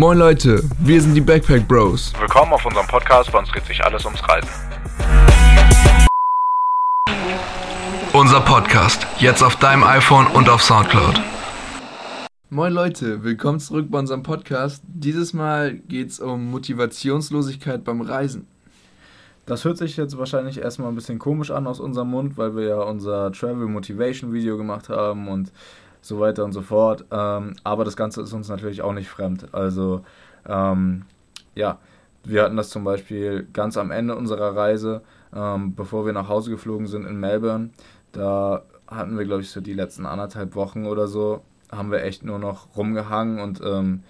Moin Leute, wir sind die Backpack Bros. Willkommen auf unserem Podcast, bei uns dreht sich alles ums Reisen. Unser Podcast, jetzt auf deinem iPhone und auf Soundcloud. Moin Leute, willkommen zurück bei unserem Podcast. Dieses Mal geht es um Motivationslosigkeit beim Reisen. Das hört sich jetzt wahrscheinlich erstmal ein bisschen komisch an aus unserem Mund, weil wir ja unser Travel Motivation Video gemacht haben und so weiter und so fort. Ähm, aber das Ganze ist uns natürlich auch nicht fremd. Also, ähm, ja, wir hatten das zum Beispiel ganz am Ende unserer Reise, ähm, bevor wir nach Hause geflogen sind in Melbourne. Da hatten wir, glaube ich, so die letzten anderthalb Wochen oder so, haben wir echt nur noch rumgehangen und ähm,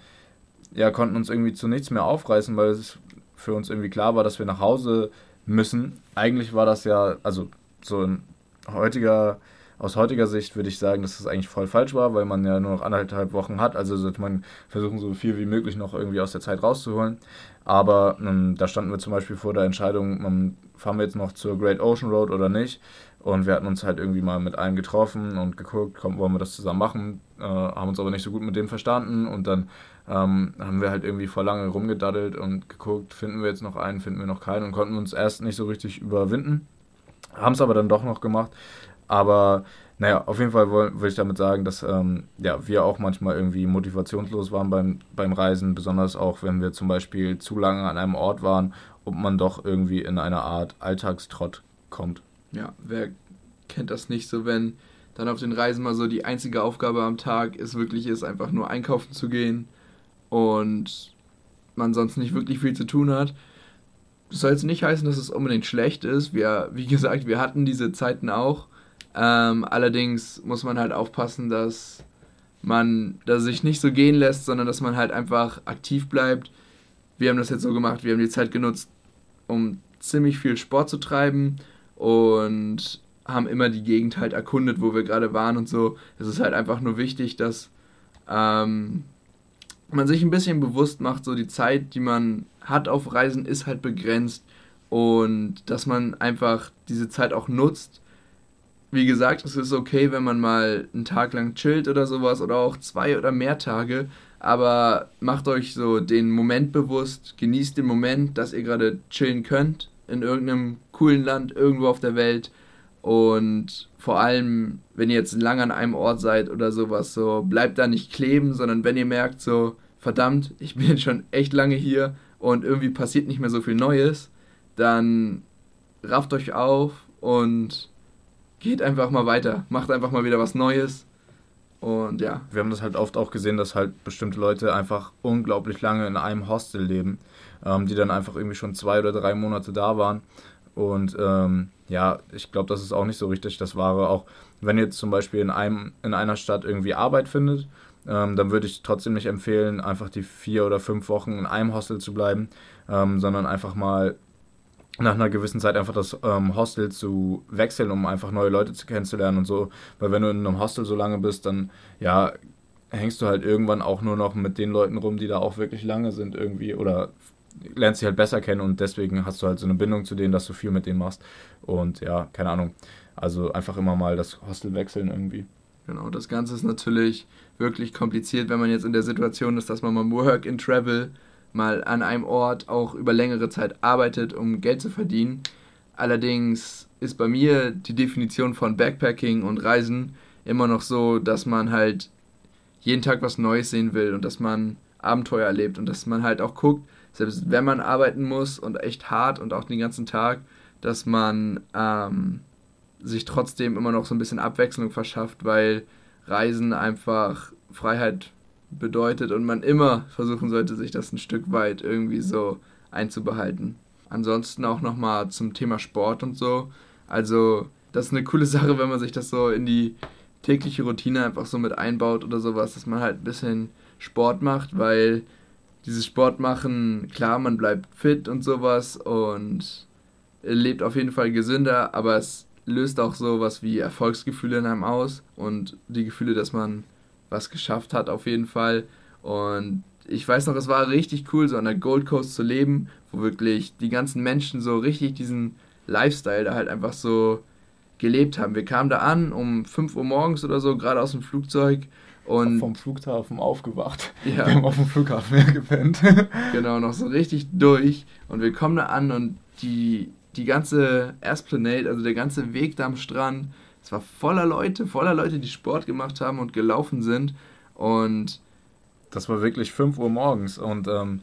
ja, konnten uns irgendwie zu nichts mehr aufreißen, weil es für uns irgendwie klar war, dass wir nach Hause müssen. Eigentlich war das ja, also so ein heutiger, aus heutiger Sicht würde ich sagen, dass das eigentlich voll falsch war, weil man ja nur noch anderthalb Wochen hat. Also sollte man versuchen, so viel wie möglich noch irgendwie aus der Zeit rauszuholen. Aber ähm, da standen wir zum Beispiel vor der Entscheidung, ähm, fahren wir jetzt noch zur Great Ocean Road oder nicht. Und wir hatten uns halt irgendwie mal mit einem getroffen und geguckt, komm, wollen wir das zusammen machen. Äh, haben uns aber nicht so gut mit dem verstanden. Und dann ähm, haben wir halt irgendwie vor lange rumgedaddelt und geguckt, finden wir jetzt noch einen, finden wir noch keinen und konnten uns erst nicht so richtig überwinden. Haben es aber dann doch noch gemacht. Aber naja, auf jeden Fall will, will ich damit sagen, dass ähm, ja, wir auch manchmal irgendwie motivationslos waren beim, beim Reisen, besonders auch wenn wir zum Beispiel zu lange an einem Ort waren und man doch irgendwie in eine Art Alltagstrott kommt. Ja, wer kennt das nicht so, wenn dann auf den Reisen mal so die einzige Aufgabe am Tag ist wirklich ist, einfach nur einkaufen zu gehen und man sonst nicht wirklich viel zu tun hat. Das soll jetzt nicht heißen, dass es unbedingt schlecht ist. Wir, wie gesagt, wir hatten diese Zeiten auch. Ähm, allerdings muss man halt aufpassen, dass man dass sich nicht so gehen lässt, sondern dass man halt einfach aktiv bleibt. Wir haben das jetzt so gemacht, wir haben die Zeit genutzt, um ziemlich viel Sport zu treiben und haben immer die Gegend halt erkundet, wo wir gerade waren und so. Es ist halt einfach nur wichtig, dass ähm, man sich ein bisschen bewusst macht, so die Zeit, die man hat auf Reisen, ist halt begrenzt und dass man einfach diese Zeit auch nutzt. Wie gesagt, es ist okay, wenn man mal einen Tag lang chillt oder sowas oder auch zwei oder mehr Tage, aber macht euch so den Moment bewusst, genießt den Moment, dass ihr gerade chillen könnt in irgendeinem coolen Land irgendwo auf der Welt. Und vor allem, wenn ihr jetzt lange an einem Ort seid oder sowas, so bleibt da nicht kleben, sondern wenn ihr merkt, so, verdammt, ich bin schon echt lange hier und irgendwie passiert nicht mehr so viel Neues, dann rafft euch auf und geht einfach mal weiter. Macht einfach mal wieder was Neues. Und ja. Wir haben das halt oft auch gesehen, dass halt bestimmte Leute einfach unglaublich lange in einem Hostel leben, ähm, die dann einfach irgendwie schon zwei oder drei Monate da waren und ähm, ja, ich glaube, das ist auch nicht so richtig das Wahre. Auch wenn ihr zum Beispiel in, einem, in einer Stadt irgendwie Arbeit findet, ähm, dann würde ich trotzdem nicht empfehlen, einfach die vier oder fünf Wochen in einem Hostel zu bleiben, ähm, sondern einfach mal nach einer gewissen Zeit einfach das ähm, Hostel zu wechseln, um einfach neue Leute zu kennenzulernen und so. Weil wenn du in einem Hostel so lange bist, dann ja, hängst du halt irgendwann auch nur noch mit den Leuten rum, die da auch wirklich lange sind irgendwie oder lernst sie halt besser kennen und deswegen hast du halt so eine Bindung zu denen, dass du viel mit denen machst. Und ja, keine Ahnung. Also einfach immer mal das Hostel wechseln irgendwie. Genau, das Ganze ist natürlich wirklich kompliziert, wenn man jetzt in der Situation ist, dass man mal Work in Travel mal an einem Ort auch über längere Zeit arbeitet, um Geld zu verdienen. Allerdings ist bei mir die Definition von Backpacking und Reisen immer noch so, dass man halt jeden Tag was Neues sehen will und dass man Abenteuer erlebt und dass man halt auch guckt, selbst wenn man arbeiten muss und echt hart und auch den ganzen Tag, dass man ähm, sich trotzdem immer noch so ein bisschen Abwechslung verschafft, weil Reisen einfach Freiheit bedeutet und man immer versuchen sollte, sich das ein Stück weit irgendwie so einzubehalten. Ansonsten auch nochmal zum Thema Sport und so. Also, das ist eine coole Sache, wenn man sich das so in die tägliche Routine einfach so mit einbaut oder sowas, dass man halt ein bisschen Sport macht, weil dieses Sport machen, klar, man bleibt fit und sowas und lebt auf jeden Fall gesünder, aber es löst auch sowas wie Erfolgsgefühle in einem aus und die Gefühle, dass man was geschafft hat auf jeden Fall. Und ich weiß noch, es war richtig cool, so an der Gold Coast zu leben, wo wirklich die ganzen Menschen so richtig diesen Lifestyle da halt einfach so gelebt haben. Wir kamen da an um 5 Uhr morgens oder so, gerade aus dem Flugzeug Und vom Flughafen aufgewacht. Ja. Wir haben auf dem Flughafen ja gepennt. genau, noch so richtig durch. Und wir kommen da an und die, die ganze Esplanade, also der ganze Weg da am Strand, es war voller Leute, voller Leute, die Sport gemacht haben und gelaufen sind. Und Das war wirklich 5 Uhr morgens und ähm,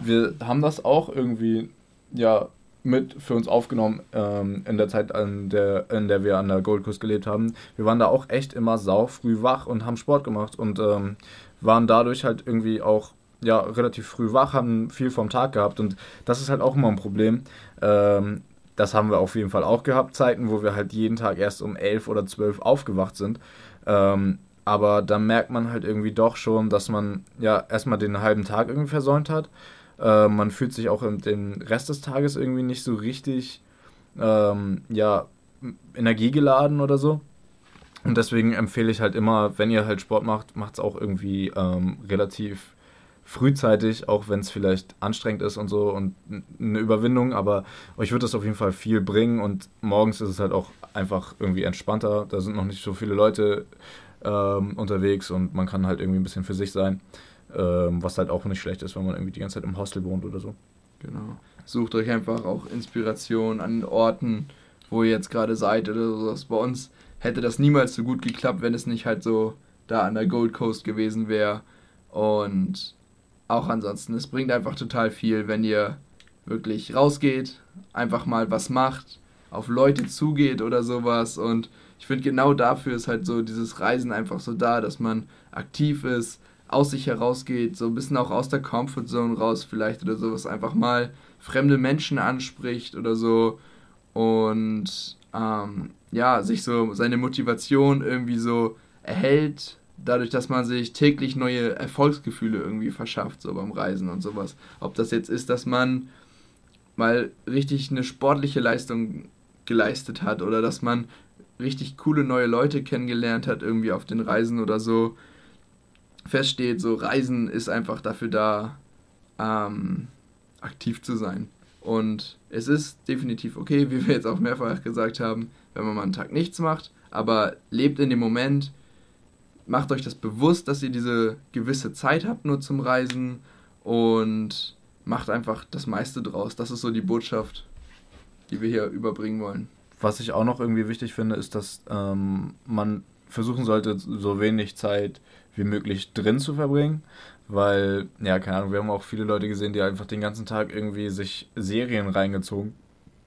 wir haben das auch irgendwie ja mit für uns aufgenommen ähm, in der Zeit, an der, in der wir an der Gold Coast gelebt haben. Wir waren da auch echt immer sau früh wach und haben Sport gemacht und ähm, waren dadurch halt irgendwie auch ja relativ früh wach, haben viel vom Tag gehabt und das ist halt auch immer ein Problem. Ähm, das haben wir auf jeden Fall auch gehabt, Zeiten, wo wir halt jeden Tag erst um 11 oder 12 aufgewacht sind. Ähm, aber da merkt man halt irgendwie doch schon, dass man ja erstmal den halben Tag irgendwie versäumt hat. Äh, man fühlt sich auch den Rest des Tages irgendwie nicht so richtig ähm, ja, energiegeladen oder so. Und deswegen empfehle ich halt immer, wenn ihr halt Sport macht, macht es auch irgendwie ähm, relativ frühzeitig, auch wenn es vielleicht anstrengend ist und so und eine Überwindung, aber euch wird das auf jeden Fall viel bringen und morgens ist es halt auch einfach irgendwie entspannter. Da sind noch nicht so viele Leute ähm, unterwegs und man kann halt irgendwie ein bisschen für sich sein, ähm, was halt auch nicht schlecht ist, wenn man irgendwie die ganze Zeit im Hostel wohnt oder so. Genau. Sucht euch einfach auch Inspiration an Orten, wo ihr jetzt gerade seid oder sowas. Bei uns hätte das niemals so gut geklappt, wenn es nicht halt so da an der Gold Coast gewesen wäre. Und auch ansonsten, es bringt einfach total viel, wenn ihr wirklich rausgeht, einfach mal was macht, auf Leute zugeht oder sowas. Und ich finde, genau dafür ist halt so dieses Reisen einfach so da, dass man aktiv ist, aus sich herausgeht, so ein bisschen auch aus der Comfortzone raus vielleicht oder sowas, einfach mal fremde Menschen anspricht oder so und ähm, ja, sich so seine Motivation irgendwie so erhält, dadurch, dass man sich täglich neue Erfolgsgefühle irgendwie verschafft, so beim Reisen und sowas. Ob das jetzt ist, dass man mal richtig eine sportliche Leistung geleistet hat oder dass man richtig coole neue Leute kennengelernt hat, irgendwie auf den Reisen oder so. Feststeht, so Reisen ist einfach dafür da, ähm, aktiv zu sein. Und es ist definitiv okay, wie wir jetzt auch mehrfach gesagt haben, wenn man mal einen Tag nichts macht, aber lebt in dem Moment, macht euch das bewusst, dass ihr diese gewisse Zeit habt nur zum Reisen und macht einfach das meiste draus. Das ist so die Botschaft, die wir hier überbringen wollen. Was ich auch noch irgendwie wichtig finde, ist, dass ähm, man versuchen sollte, so wenig Zeit wie möglich drin zu verbringen. Weil, ja, keine Ahnung, wir haben auch viele Leute gesehen, die einfach den ganzen Tag irgendwie sich Serien reingezogen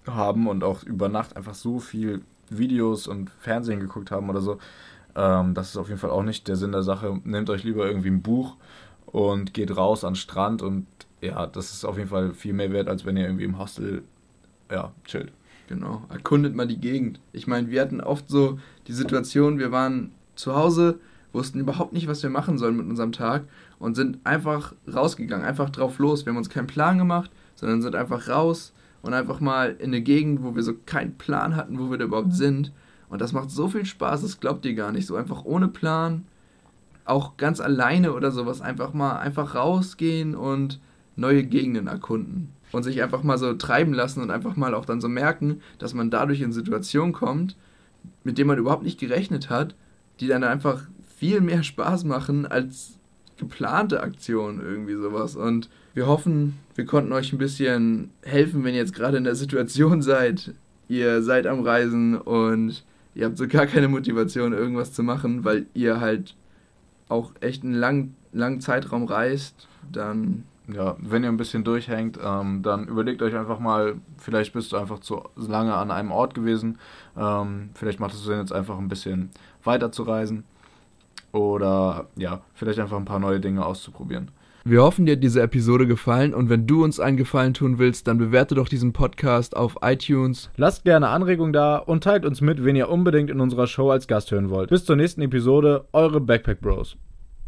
haben und auch über Nacht einfach so viel Videos und Fernsehen geguckt haben oder so. Ähm, das ist auf jeden Fall auch nicht der Sinn der Sache. Nehmt euch lieber irgendwie ein Buch und geht raus an den Strand und ja, das ist auf jeden Fall viel mehr wert, als wenn ihr irgendwie im Hostel ja, chillt. Genau, erkundet mal die Gegend. Ich meine, wir hatten oft so die Situation, wir waren zu Hause, wussten überhaupt nicht, was wir machen sollen mit unserem Tag und sind einfach rausgegangen, einfach drauf los. Wir haben uns keinen Plan gemacht, sondern sind einfach raus und einfach mal in eine Gegend, wo wir so keinen Plan hatten, wo wir da überhaupt sind. Und das macht so viel Spaß, das glaubt ihr gar nicht. So einfach ohne Plan, auch ganz alleine oder sowas, einfach mal einfach rausgehen und neue Gegenden erkunden. Und sich einfach mal so treiben lassen und einfach mal auch dann so merken, dass man dadurch in Situationen kommt, mit denen man überhaupt nicht gerechnet hat, die dann einfach viel mehr Spaß machen als geplante Aktionen, irgendwie sowas. Und wir hoffen, wir konnten euch ein bisschen helfen, wenn ihr jetzt gerade in der Situation seid. Ihr seid am Reisen und ihr habt so gar keine Motivation, irgendwas zu machen, weil ihr halt auch echt einen langen, langen Zeitraum reist, dann Ja, wenn ihr ein bisschen durchhängt, ähm, dann überlegt euch einfach mal, vielleicht bist du einfach zu lange an einem Ort gewesen. Ähm, vielleicht macht es Sinn, jetzt einfach ein bisschen weiter zu reisen. Oder ja, vielleicht einfach ein paar neue Dinge auszuprobieren. Wir hoffen, dir hat diese Episode gefallen und wenn du uns einen Gefallen tun willst, dann bewerte doch diesen Podcast auf iTunes. Lasst gerne Anregungen da und teilt uns mit, wen ihr unbedingt in unserer Show als Gast hören wollt. Bis zur nächsten Episode, eure Backpack Bros.